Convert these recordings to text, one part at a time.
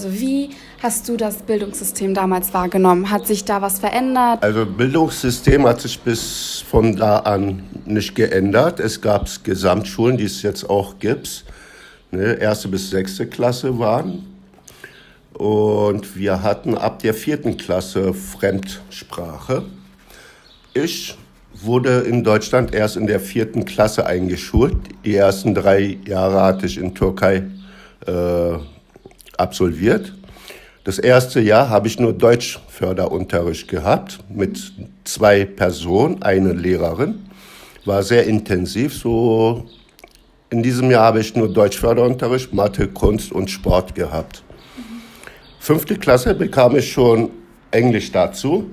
Also wie hast du das Bildungssystem damals wahrgenommen? Hat sich da was verändert? Also Bildungssystem hat sich bis von da an nicht geändert. Es gab Gesamtschulen, die es jetzt auch gibt. Ne, erste bis sechste Klasse waren. Und wir hatten ab der vierten Klasse Fremdsprache. Ich wurde in Deutschland erst in der vierten Klasse eingeschult. Die ersten drei Jahre hatte ich in Türkei äh, absolviert. Das erste Jahr habe ich nur Deutschförderunterricht gehabt mit zwei Personen, eine Lehrerin. War sehr intensiv. So in diesem Jahr habe ich nur Deutschförderunterricht, Mathe, Kunst und Sport gehabt. Fünfte Klasse bekam ich schon Englisch dazu.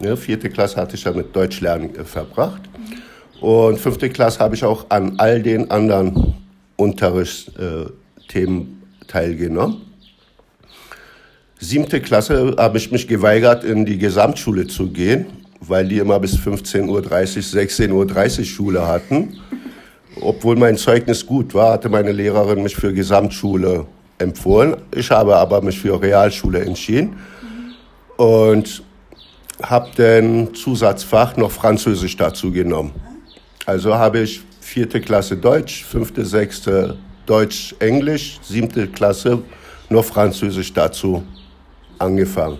Ja, vierte Klasse hatte ich ja mit Deutschlernen äh, verbracht. Und fünfte Klasse habe ich auch an all den anderen Unterrichtsthemen teilgenommen. Siebte Klasse habe ich mich geweigert, in die Gesamtschule zu gehen, weil die immer bis 15.30 Uhr, 16.30 Uhr Schule hatten. Obwohl mein Zeugnis gut war, hatte meine Lehrerin mich für Gesamtschule empfohlen. Ich habe aber mich für Realschule entschieden und habe den Zusatzfach noch Französisch dazu genommen. Also habe ich vierte Klasse Deutsch, fünfte, sechste Deutsch, Englisch, siebte Klasse noch Französisch dazu angefangen.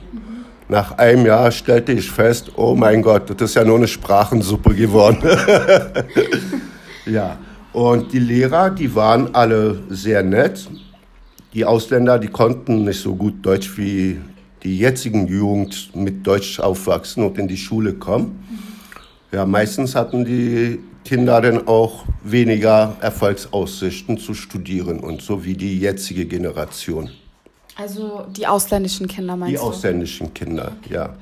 Nach einem Jahr stellte ich fest, oh mein Gott, das ist ja nur eine Sprachensuppe geworden. ja, und die Lehrer, die waren alle sehr nett. Die Ausländer, die konnten nicht so gut Deutsch wie die jetzigen Jugend mit Deutsch aufwachsen und in die Schule kommen. Ja, meistens hatten die Kinder dann auch weniger Erfolgsaussichten zu studieren und so wie die jetzige Generation. Also die ausländischen Kinder meinst die du? Die ausländischen Kinder, okay. ja.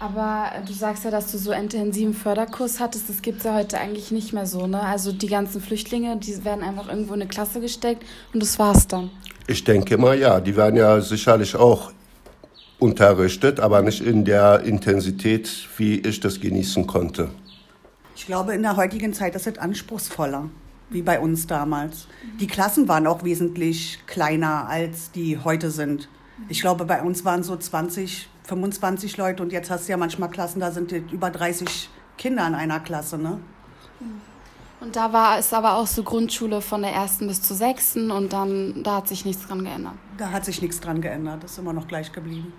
Aber du sagst ja, dass du so intensiven Förderkurs hattest. Das gibt es ja heute eigentlich nicht mehr so, ne? Also die ganzen Flüchtlinge, die werden einfach irgendwo in eine Klasse gesteckt und das war's dann. Ich denke mal, ja. Die werden ja sicherlich auch unterrichtet, aber nicht in der Intensität, wie ich das genießen konnte. Ich glaube, in der heutigen Zeit ist es anspruchsvoller wie bei uns damals. Die Klassen waren auch wesentlich kleiner, als die heute sind. Ich glaube, bei uns waren so 20, 25 Leute und jetzt hast du ja manchmal Klassen, da sind über 30 Kinder in einer Klasse, ne? Und da war es aber auch so Grundschule von der ersten bis zur sechsten und dann, da hat sich nichts dran geändert. Da hat sich nichts dran geändert, ist immer noch gleich geblieben.